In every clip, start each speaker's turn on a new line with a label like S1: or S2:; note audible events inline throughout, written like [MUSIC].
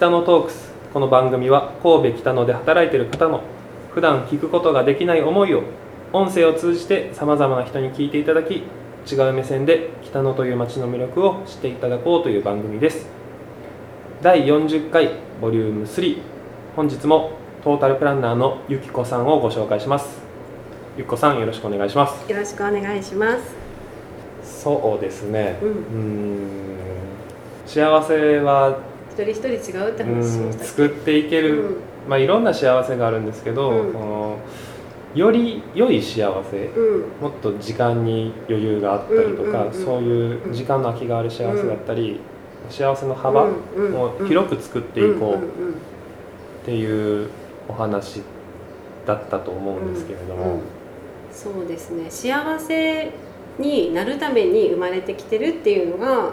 S1: 北野トークス。この番組は神戸北野で働いている方の普段聞くことができない思いを音声を通じてさまざまな人に聞いていただき違う目線で北野という街の魅力を知っていただこうという番組です。第40回ボリューム3本日もトータルプランナーのゆきこさんをご紹介します。ゆきこさんよろしくお願いします。
S2: よろしくお願いします。
S1: そうですね。
S2: うん。
S1: 幸せは
S2: 一人一人違うって
S1: う
S2: 話しました
S1: 作っていけ
S2: け。
S1: る、まあいろんな幸せがあるんですけど、
S2: うん
S1: このより良い幸せ
S2: うん。うん。
S1: もっと時間に余裕があったりとか、
S2: うんうんうん
S1: そういう時間の空きがある幸せだったり、幸せの幅
S2: うん
S1: を広く作っていこう
S2: うんうん
S1: っていうお話だったと思うんですけれども、
S2: うんうんそうですね。幸せになるために生まれてきてるっていうのが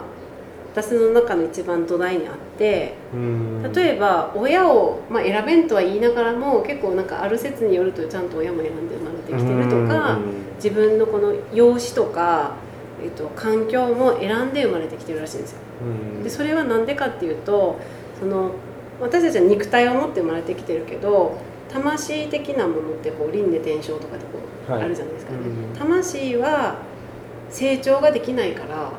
S2: 私の中の一番土台にあって
S1: うん
S2: 例えば親を、まあ、選べんとは言いながらも結構なんかある説によるとちゃんと親も選んで生まれてきてるとか
S1: うん
S2: 自分のこの容姿とか、えっと、環境も選んで生まれてきてるらしいんですよ。
S1: うん。
S2: でそれは何でかっていうとその私たちは肉体を持って生まれてきてるけど魂的なものってこう輪廻転生とかでこう
S1: はい。
S2: あるじゃないですかね、
S1: うん。
S2: 魂は成長ができないから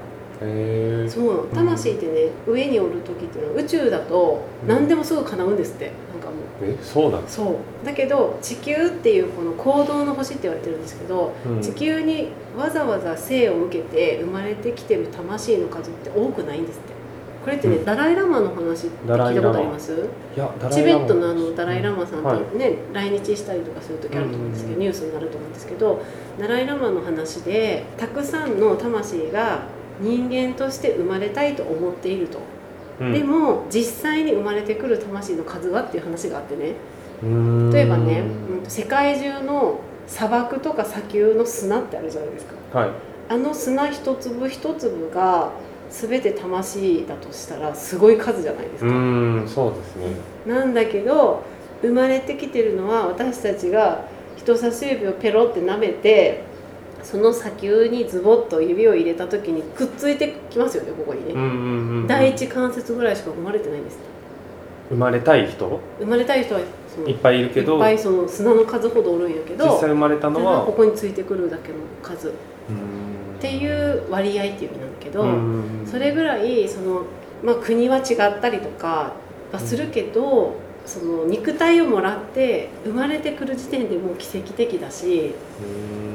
S1: へー。
S2: そう魂ってね上におる時っていうのは宇宙だと何でもすぐ叶うんですって。なんかもう。
S1: えそうなん
S2: そう。だけど地球っていうこの行動の星って言われてるんですけど
S1: うん。
S2: 地球にわざわざ生を受けて生まれてきてる魂の数って多くないんですって。これってね、
S1: うん。
S2: ダライラマの話って聞いたことあります？
S1: いや
S2: チベットのあのダライラマさん
S1: は
S2: ってね、来日したりとかする時あると思うんですけど、
S1: うん。
S2: ニュースになると思うんですけどダライラマの話でたくさんの魂が人間として生まれたいと思っていると、
S1: うん。
S2: でも実際に生まれてくる魂の数はっていう話があってね。
S1: うん。
S2: 例えばね、うん世界中の砂漠とか砂丘の砂ってあるじゃないですか。
S1: はい。
S2: あの砂一粒一粒が全て魂だとしたらすごい数じゃないです
S1: う
S2: か、
S1: んそうですね。
S2: なんだけど生まれてきてるのは私たちが人差し指をペロって舐めてその砂丘にズボッと指を入れた時にくっついてきますよねここにね、
S1: うんうんうんうん。
S2: 第一関節ぐらいしか生まれてないんです。
S1: 生まれたい人？
S2: 生まれたい人はその
S1: いっぱいいるけど
S2: いっぱいその砂の数ほどおるんやけど
S1: 実際生まれたのは
S2: ここについてくるだけの数。っ
S1: うん
S2: ていう割合っていう意味なんだけど、
S1: うん。
S2: それぐらいその、まあ、国は違ったりとかはするけど、その肉体をもらって生まれてくる時点でもう奇跡的だし、
S1: うん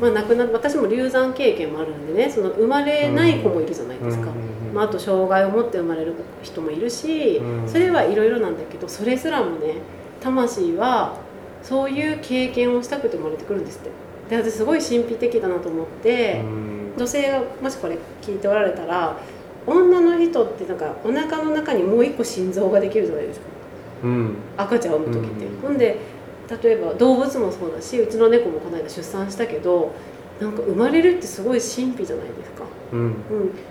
S2: まあ、亡くな私も流産経験もあるんでねその生まれない子もいるじゃないですか、
S1: うん
S2: まあ、あと障害を持って生まれる人もいるし、
S1: うん
S2: それはいろいろなんだけどそれすらもね魂はそういう経験をしたくて生まれてくるんですって。で私すごい神秘的だなと思って。
S1: うん。
S2: 女性がもしこれ聞いておられたら女の人ってなんかお腹の中にもう一個心臓ができるじゃないですか。
S1: うん。
S2: 赤ちゃんを産む時って、
S1: うん
S2: ほんで例えば動物もそうだしうちの猫もこの間出産したけどなんか生まれるってすごい神秘じゃないですか、
S1: うん。
S2: うん、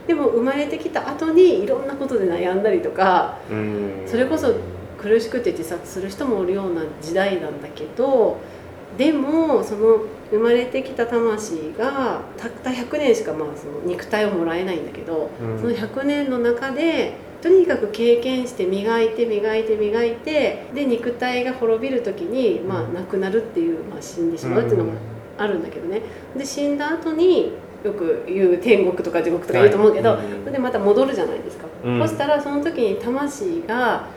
S2: でも生まれてきた後にいろんなことで悩んだりとか
S1: うん。
S2: それこそ苦しくて自殺する人もおるような時代なんだけどでもその生まれてきた魂がたった100年しかまあその肉体をもらえないんだけど、
S1: うん。
S2: その100年の中でとにかく経験して磨いて磨いて磨いてで肉体が滅びる時に、まあ、亡くなるっていう、まあ、死んでしまうっていうのがあるんだけどね。で死んだ後によく言う天国とか地獄とか言うと思うけど、
S1: はい
S2: それでまた戻るじゃないですか、
S1: うん。
S2: そしたらその時に魂が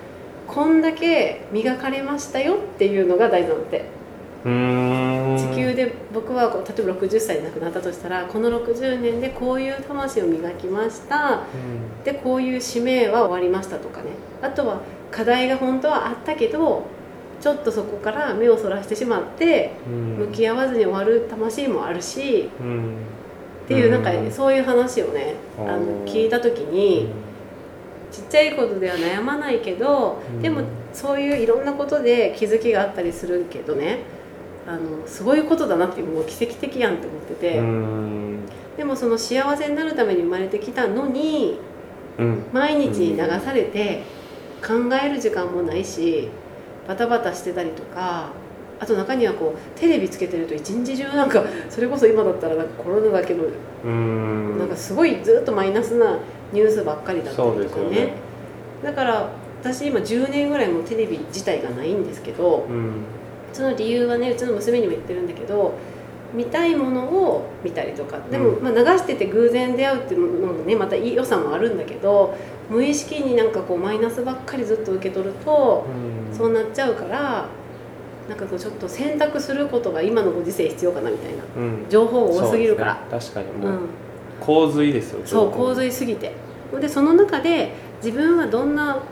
S2: こんだけ磨かれましたよっていうのが大事なのって。
S1: うん
S2: 地球で僕はこう例えば60歳で亡くなったとしたらこの60年でこういう魂を磨きました。でこういう使命は終わりましたとかね。あとは課題が本当はあったけどちょっとそこから目をそらしてしまって
S1: うん。
S2: 向き合わずに終わる魂もあるし
S1: うん。
S2: っていうなんか
S1: うん。
S2: そういう話をねあの聞いた時にちっちゃいことでは悩まないけど
S1: うん。
S2: でもそういういろんなことで気づきがあったりするけどねあのすごいことだなってもう奇跡的やんって思ってて、
S1: うん。
S2: でもその幸せになるために生まれてきたのに
S1: うん。
S2: 毎日に流されて考える時間もないしバタバタしてたりとかあと中にはこうテレビつけてると一日中なんかそれこそ今だったらなんかコロナだけど
S1: うん。
S2: なんかすごいずっとマイナスなニュースばっかりだったりとかね。
S1: ですよね。
S2: だから私今10年ぐらいもうテレビ自体がないんですけど
S1: うん
S2: その理由はねうちの娘にも言ってるんだけど見たいものを見たりとか。でも、
S1: うん
S2: まあ、流してて偶然出会うっていうのもねまたいい良さもあるんだけど無意識になんかこうマイナスばっかりずっと受け取ると
S1: うん。
S2: そうなっちゃうからなんかこうちょっと選択することが今のご時世必要かなみたいな。
S1: うん。
S2: 情報が多すぎるから。
S1: ね。確かに。
S2: う、
S1: もうん。洪水ですよ
S2: そう洪水すぎて。でその中で自分はどんな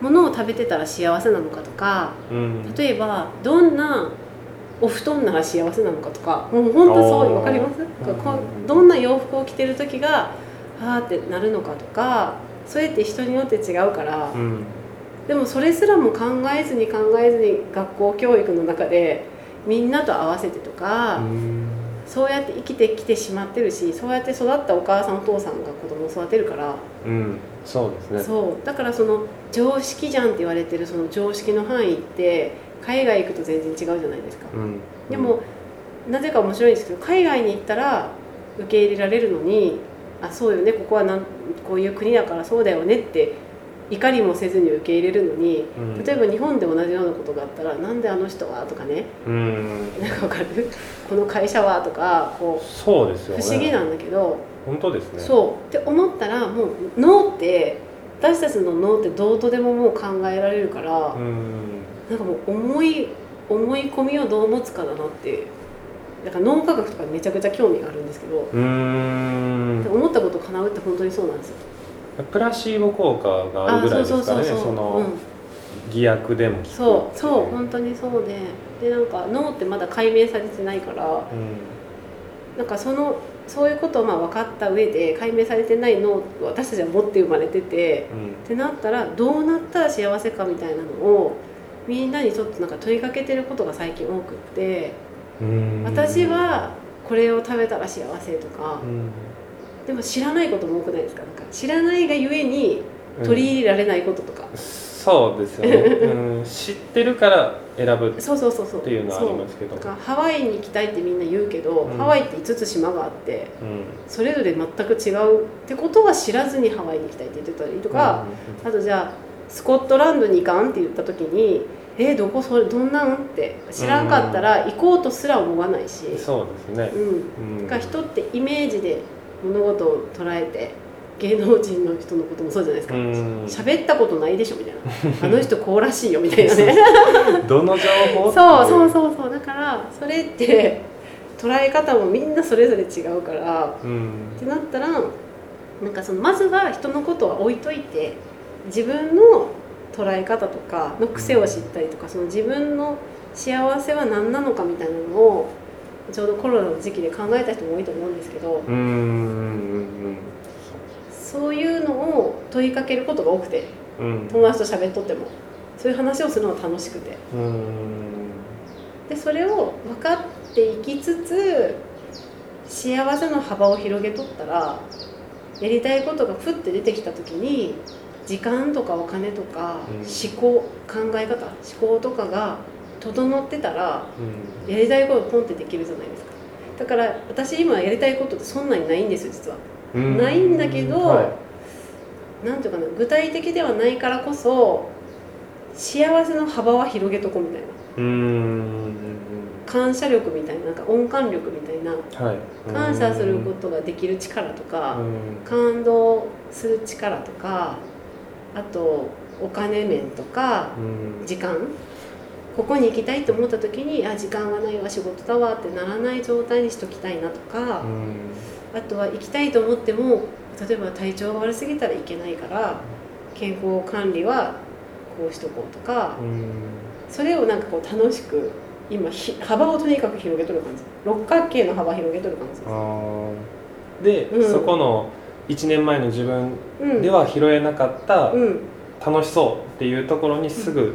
S2: ものを食べてたら幸せなのかとか
S1: うん。
S2: 例えばどんなお布団なら幸せなのかとかもう本当そう
S1: あー
S2: わかります？
S1: う
S2: どんな洋服を着てる時があーってなるのかとかそれって人によって違うから、
S1: うん。
S2: でもそれすらも考えずに考えずに学校教育の中でみんなと合わせてとか、
S1: うん。
S2: そうやって生きてきてしまってるしそうやって育ったお母さんお父さんが子供を育てるから、
S1: うんそうですね
S2: そうだからその常識じゃんって言われてるその常識の範囲って海外行くと全然違うじゃないですか。
S1: うん
S2: でも、なぜか面白いんですけど海外に行ったら受け入れられるのにあそうよねここはなんこういう国だからそうだよねって怒りもせずに受け入れるのに
S1: うん
S2: 例えば日本で同じようなことがあったら「なんであの人は?」とかね
S1: うん「
S2: なんかわかる？この会社は?」とかこ
S1: そうですよね
S2: う不思議なんだけど、
S1: 本当ですね。
S2: そう。って思ったらもう脳って私たちの脳ってどうとでももう考えられるから、
S1: うん。
S2: なんかもう思い思い込みをどう持つかだなってだから脳科学とかめちゃくちゃ興味があるんですけど、
S1: うーん
S2: 思ったこと叶うって本当にそうなんですよ。
S1: プラシーボ効果があるぐらいですからねそ
S2: うん
S1: の偽薬でも
S2: そうそう本当にそうで。でなんか脳ってまだ解明されてないから
S1: うん。
S2: なんかそのそういうことをまあ分かった上で解明されてない脳を私たちは持って生まれててってなったらどうなったら幸せかみたいなのをみんなにちょっとなんか問いかけてることが最近多くって
S1: うん。
S2: 私はこれを食べたら幸せとか
S1: うん。
S2: でも知らないことも多くないですか？なんか知らないがゆえに取り入れられないこととか、
S1: そうですよね、うん、知ってるから選ぶっ
S2: そうそうそうそう
S1: ていうのはありますけど。
S2: そうだからハワイに行きたいってみんな言うけど、
S1: うん。
S2: ハワイって5つ島があって
S1: うん。
S2: それぞれ全く違うってことは知らずにハワイに行きたいって言ってたりとか、あとじゃあスコットランドに行かんって言った時に「えーどこそれどんなん?」って知らんかったら行こうとすら思わないし、
S1: うんそうですね。
S2: う、ん、
S1: うん。
S2: だから人ってイメージで物事を捉えて芸能人の人のこともそうじゃないですか。
S1: うん。
S2: 喋、ったことないでしょみたいな。[LAUGHS] あの人こうらしいよみたいなね。[LAUGHS]
S1: どの情報？
S2: そうそうそう。そうだからそれって捉え方もみんなそれぞれ違うから。
S1: う、うん。
S2: ってなったらなんかそのまずは人のことは置いといて自分の捉え方とかの癖を知ったりとかその自分の幸せは何なのかみたいなのをちょうどコロナの時期で考えた人も多いと思うんですけど
S1: うんうんうん
S2: そういうのを問いかけることが多くて
S1: うん。
S2: 友達と喋っとってもそういう話をするのが楽しくて。
S1: うん。
S2: でそれを分かっていきつつ幸せの幅を広げとったらやりたいことがふって出てきた時に時間とかお金とか
S1: うん。
S2: 思考、考え方思考とかが整ってたら
S1: うん。
S2: やりたいことポンってできるじゃないですか。だから私今やりたいことってそんなにないんですよ実は。
S1: うん
S2: ないんだけど
S1: は
S2: なんていうかな具体的ではないからこそ幸せの幅は広げとこうみたいな。感謝力みたいななんか音感力みたいな。
S1: はい。
S2: 感謝することができる力とか
S1: うん。
S2: 感動する力とかあとお金面とか
S1: うん。
S2: 時間。ここに行きたいと思った時にあ時間がないわ仕事だわってならない状態にしときたいなとか
S1: うん
S2: あとは行きたいと思っても例えば体調が悪すぎたらいけないから健康管理はこうしとこうとか
S1: うん。
S2: それをなんかこう楽しく今ひ幅をとにかく広げとる感じ。六角形の幅広げとる感じでうん。
S1: そこの1年前の自分
S2: うん。
S1: では拾えなかった
S2: うん。
S1: 楽しそうっていうところにすぐ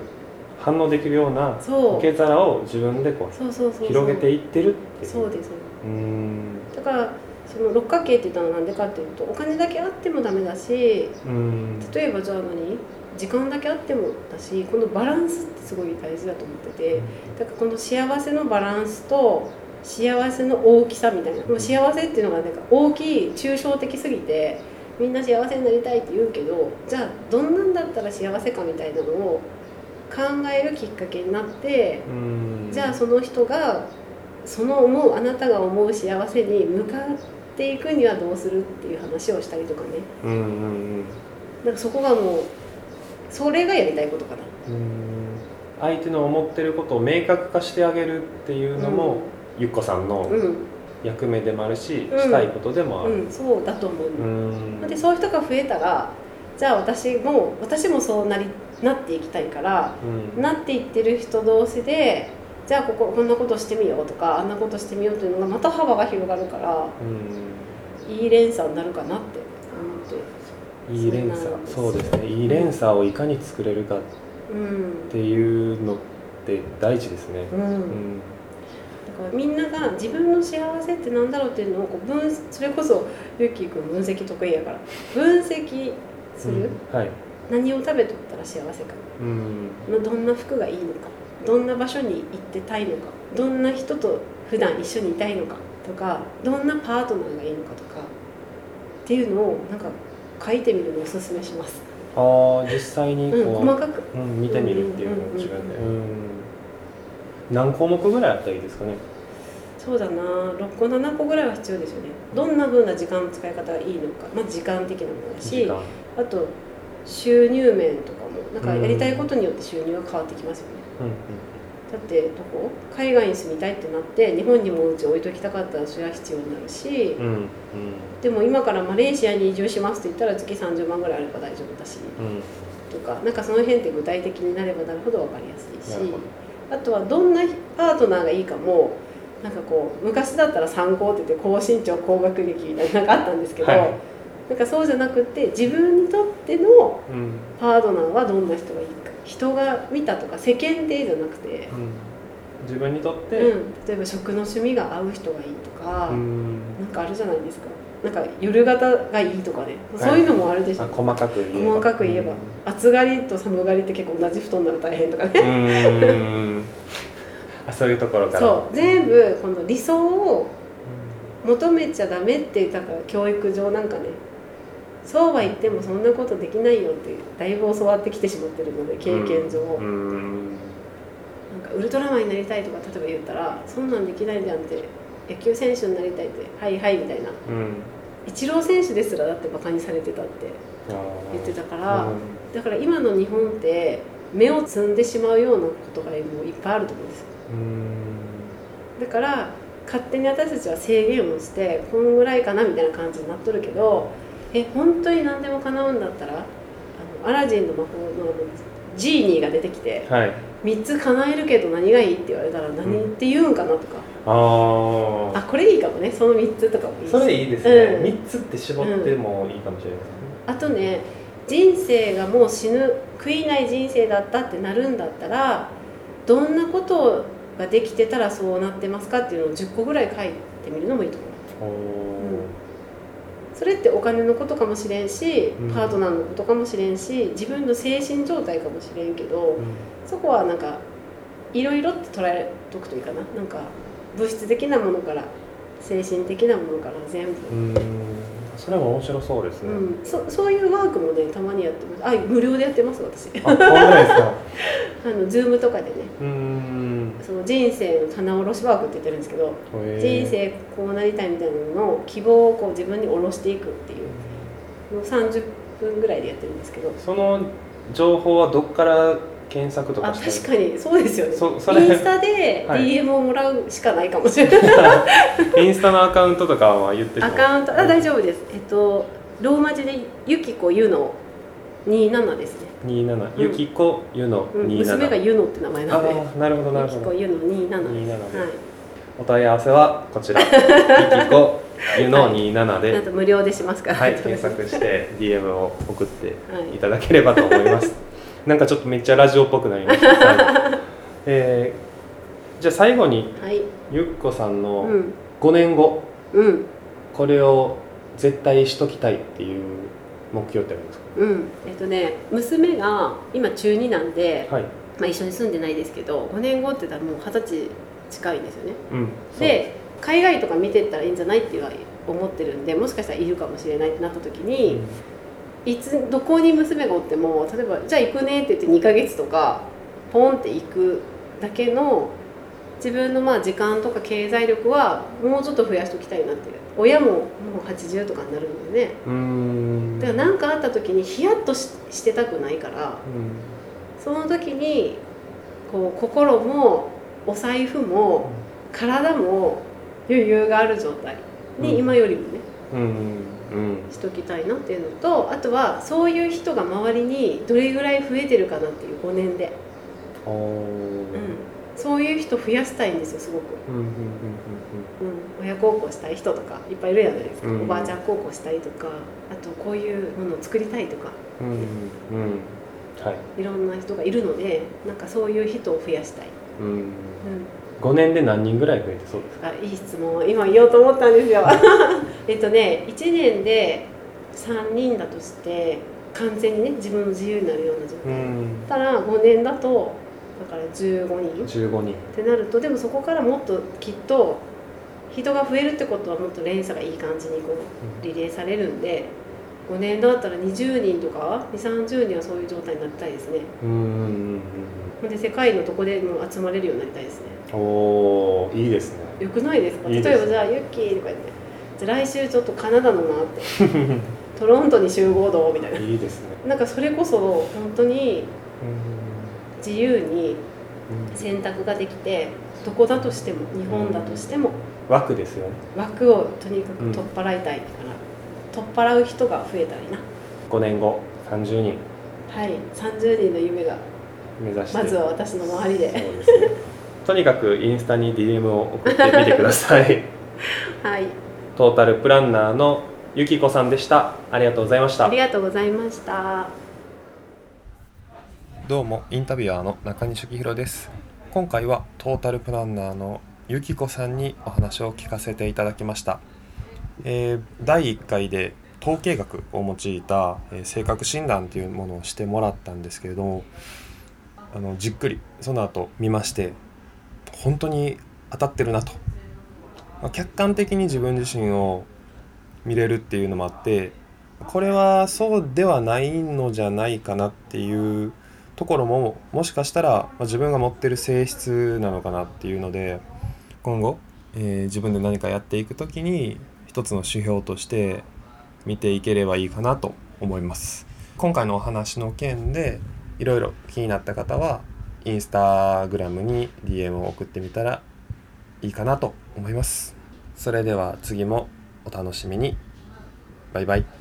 S1: 反応できるような受け皿を自分でこ
S2: そう
S1: 広げていってるっていう。
S2: そうです。
S1: うーん。
S2: だからその六角形って言ったのはなんでかっていうとお金だけあってもダメだし
S1: うん。
S2: 例えばじゃあ何時間だけあってもだしこのバランスってすごい大事だと思っててだからこの幸せのバランスと幸せの大きさみたいなもう幸せっていうのがなんか大きい抽象的すぎてみんな幸せになりたいって言うけどじゃあどんなんだったら幸せかみたいなのを考えるきっかけになって
S1: うん。
S2: じゃあその人がその思うあなたが思う幸せに向かっていくにはどうするっていう話をしたりとかね。
S1: うんうんうん。
S2: なんかそこがもうそれがやりたいことかな。
S1: うん。相手の思ってることを明確化してあげるっていうのも、ゆっこさんの
S2: うん、
S1: 役目でもあるし、
S2: うん。
S1: したいことでもある。
S2: うん、そうだと思う、
S1: うん。
S2: でそういう人が増えたらじゃあ私も私もそうなりなっていきたいから
S1: うん。
S2: なっていってる人同士でじゃあこここんなことしてみようとかあんなことしてみようっていうのがまた幅が広がるから
S1: うん。
S2: いい連鎖になるかなって思って。
S1: いい連鎖。
S2: そ
S1: ううですね。いい連鎖をいかに作れるかっ
S2: うん。
S1: ていうのって大事ですね。
S2: うん、
S1: うん。
S2: だからみんなが自分の幸せってなんだろうっていうのをこう分それこそゆっきーくん分析得意やから分析する、
S1: うん。はい。
S2: 何を食べとったら幸せか。
S1: うん。
S2: どんな服がいいのかどんな場所に行ってたいのかどんな人と普段一緒にいたいのかとかどんなパートナーがいいのかとかっていうのをなんか書いてみるのをおすすめします、
S1: ああ実際にこう、
S2: うん、細かく。
S1: うん見てみるっていうのも違うね。うん何項目ぐらいあったらいいですかね？
S2: そうだな。6個7個ぐらいは必要ですよね。どんな風な時間の使い方がいいのか。まず時間的なものだし。あと収入面とかもなんかやりたいことによって収入が変わってきますよね、
S1: うん
S2: だってどこ？海外に住みたいってなって日本にもうち置いときたかったらそれは必要になるし、
S1: うんうん
S2: でも今からマレーシアに移住しますって言ったら月30万ぐらいあれば大丈夫だし
S1: うん。
S2: とかなんかその辺って具体的になればなるほど分かりやすいしあとはどんなパートナーがいいかもなんかこう昔だったら参考って言って高身長高学歴みたいなのがあったんですけど、
S1: はい。
S2: なんかそうじゃなくて自分にとっての
S1: うん。
S2: パートナーはどんな人がいいか人が見たとか世間でじゃなくて、
S1: うん。自分にとって、
S2: うん、例えば食の趣味が合う人がいいとか、
S1: うん。
S2: なんかあるじゃないですか。なんか夜型がいいとかね、
S1: はい。
S2: そういうのもあるでしょ。
S1: あ細かく言えば。
S2: 細かく言えば。暑がりと寒がりって結構同じ布団なら大変とかね、[LAUGHS]
S1: あそういうところから。
S2: そう。全部この理想を
S1: う
S2: 求めちゃダメってだから教育上なんかねそうは言ってもそんなことできないよってだいぶ教わってきてしまってるので経験上、
S1: んうん
S2: なんかウルトラマンになりたいとか例えば言ったらそんなんできないじゃんって野球選手になりたいってはいはいみたいな。
S1: うん。
S2: イチロー選手ですらだってバカにされてたって言ってたから、
S1: うん。
S2: だから今の日本って目を摘んでしまうようなことがもういっぱいあると思うんですよ。
S1: うん。
S2: だから勝手に私たちは制限をしてこんぐらいかなみたいな感じになっとるけどえ本当に何でも叶うんだったらあのアラジンの魔法のジーニーが出てきて
S1: はい。
S2: 3つ叶えるけど何がいいって言われたら何って言うんかなとか、
S1: あ
S2: あこれいいかもね。その3つとかもいい
S1: それいいですね、
S2: うん。
S1: 三つって絞ってもいいかもしれないですね、
S2: あとね人生がもう死ぬ悔いない人生だったってなるんだったらどんなことができてたらそうなってますかっていうのを10個ぐらい書いてみるのもいいと思う。
S1: お
S2: それってお金のことかもしれんし
S1: うん。
S2: パートナーのことかもしれんし自分の精神状態かもしれんけど
S1: ー
S2: そこはなんかいろいろって捉えとくといいかな。なんか物質的なものから精神的なものから全部、
S1: うん。うんそれも面白そうですね、
S2: うん、そそういうワークもねたまにやってます。あ無料でやってます私。
S1: あ本当ですか？[LAUGHS]
S2: あのズームとかでね。
S1: うん
S2: その人生の棚卸しワークって言ってるんですけど、人生こうなりたいみたいなのの希望をこう自分に下ろしていくっていうのを30分ぐらいでやってるんですけど。
S1: その情報はどっから検索と
S2: あ
S1: かして
S2: 確かにそうですよね。
S1: そそれ
S2: インスタで
S1: はい。
S2: DM をもらうしかないかもしれない、[LAUGHS]
S1: インスタのアカウントとかは言って
S2: アカウントあ大丈夫です。えっとローマ字でゆきこゆの27ですね、
S1: 27ゆきこゆの
S2: うん、
S1: 27、
S2: 娘がゆのって名前なんで。
S1: なるほどなるほど。
S2: ゆきこゆの27です
S1: 27で
S2: はい。
S1: お問い合わせはこちら。ゆきこゆの27
S2: なん
S1: で、
S2: と無料でしますから、
S1: はい、検索して DM を送って
S2: はい
S1: いただければと思います。[LAUGHS] なんかちょっとめっちゃラジオっぽくなりました、はい。えーじゃあ最後に
S2: はい。
S1: ゆっこさん
S2: う
S1: の
S2: ん。
S1: 5年後。
S2: うん。
S1: これを絶対しときたいっていう目標ってあるんですか？
S2: うん。えっとね娘が今中2なんで、
S1: はい。
S2: まあ、一緒に住んでないですけど5年後って言ったらもう二十歳近いんですよね。
S1: うん。
S2: で海外とか見てったらいいんじゃないっては教思ってるんでもしかしたらいるかもしれないってなった時に、いつどこに娘がおっても例えば「じゃあ行くね」って言って2ヶ月とかポンって行くだけの自分のまあ時間とか経済力はもうちょっと増やしておきたいなっていう。親ももう80とかになるんでね。
S1: うん
S2: だから何かあった時にヒヤッとししてたくないからその時にこう心もお財布も体も余裕がある状態に今よりもね、しときたいなっていうのとあとはそういう人が周りにどれぐらい増えてるかなっていう5年で、うん、そういう人増やしたいんですよすごく、
S1: うんうんうん
S2: うん、親孝行したい人とかいっぱいいるじゃないですか、
S1: うん。
S2: おばあちゃん孝行したいとかあとこういうものを作りたいとか。
S1: うんうんうん。うんはい。
S2: いろんな人がいるのでなんかそういう人を増やしたい、
S1: うん
S2: うん、
S1: 5年で何人ぐらい増えてそうですか？
S2: あいい質問。今言おうと思ったんですよ。[LAUGHS] えっとね1年で3人だとして完全にね自分の自由になるような状態、
S1: ん。
S2: たら5年だとだから15人。っ
S1: 15人。
S2: てなるとでもそこからもっときっと人が増えるってことはもっと連鎖がいい感じにこうリレーされるんで5年だったら20人とか2 3 0人はそういう状態になりたいですね。
S1: うんうんうん
S2: ほんで世界のどこでも集まれるようになりたいですね。
S1: うんおーいいですね。
S2: よくないですか？例えばじゃあユッキーとか言ってじゃあ来週ちょっとカナダのなって [LAUGHS] トロントに集合どう？みたいな。い
S1: いですね。
S2: なんかそれこそ本当に
S1: うん
S2: 自由に選択ができてどこだとしても日本だとしても
S1: 枠ですよね。
S2: 枠をとにかく取っ払いたいから、取っ払う人が増えたらいいな。
S1: 5年後30人。
S2: はい30人の夢が
S1: 目指して。
S2: まずは私の周りで。
S1: ね。とにかくインスタに DM を送ってみてください。[LAUGHS]
S2: はい。
S1: トータルプランナーのゆきこさんでした。ありがとうございました。
S2: ありがとうございました
S1: どうもインタビュアーの中西幸宏です。今回はトータルプランナーのゆきこさんにお話を聞かせていただきました、えー第1回で統計学を用いた、えー性格診断というものをしてもらったんですけれどもあのじっくりその後見まして本当に当たってるなと、まあ客観的に自分自身を見れるっていうのもあってこれはそうではないのじゃないかなっていうところももしかしたらま自分が持ってる性質なのかなっていうので今後、えー自分で何かやっていく時に一つの指標として見ていければいいかなと思います。今回のお話の件でいろいろ気になった方はインスタグラムに DM を送ってみたらいいかなと思います。それでは次もお楽しみに。バイバイ。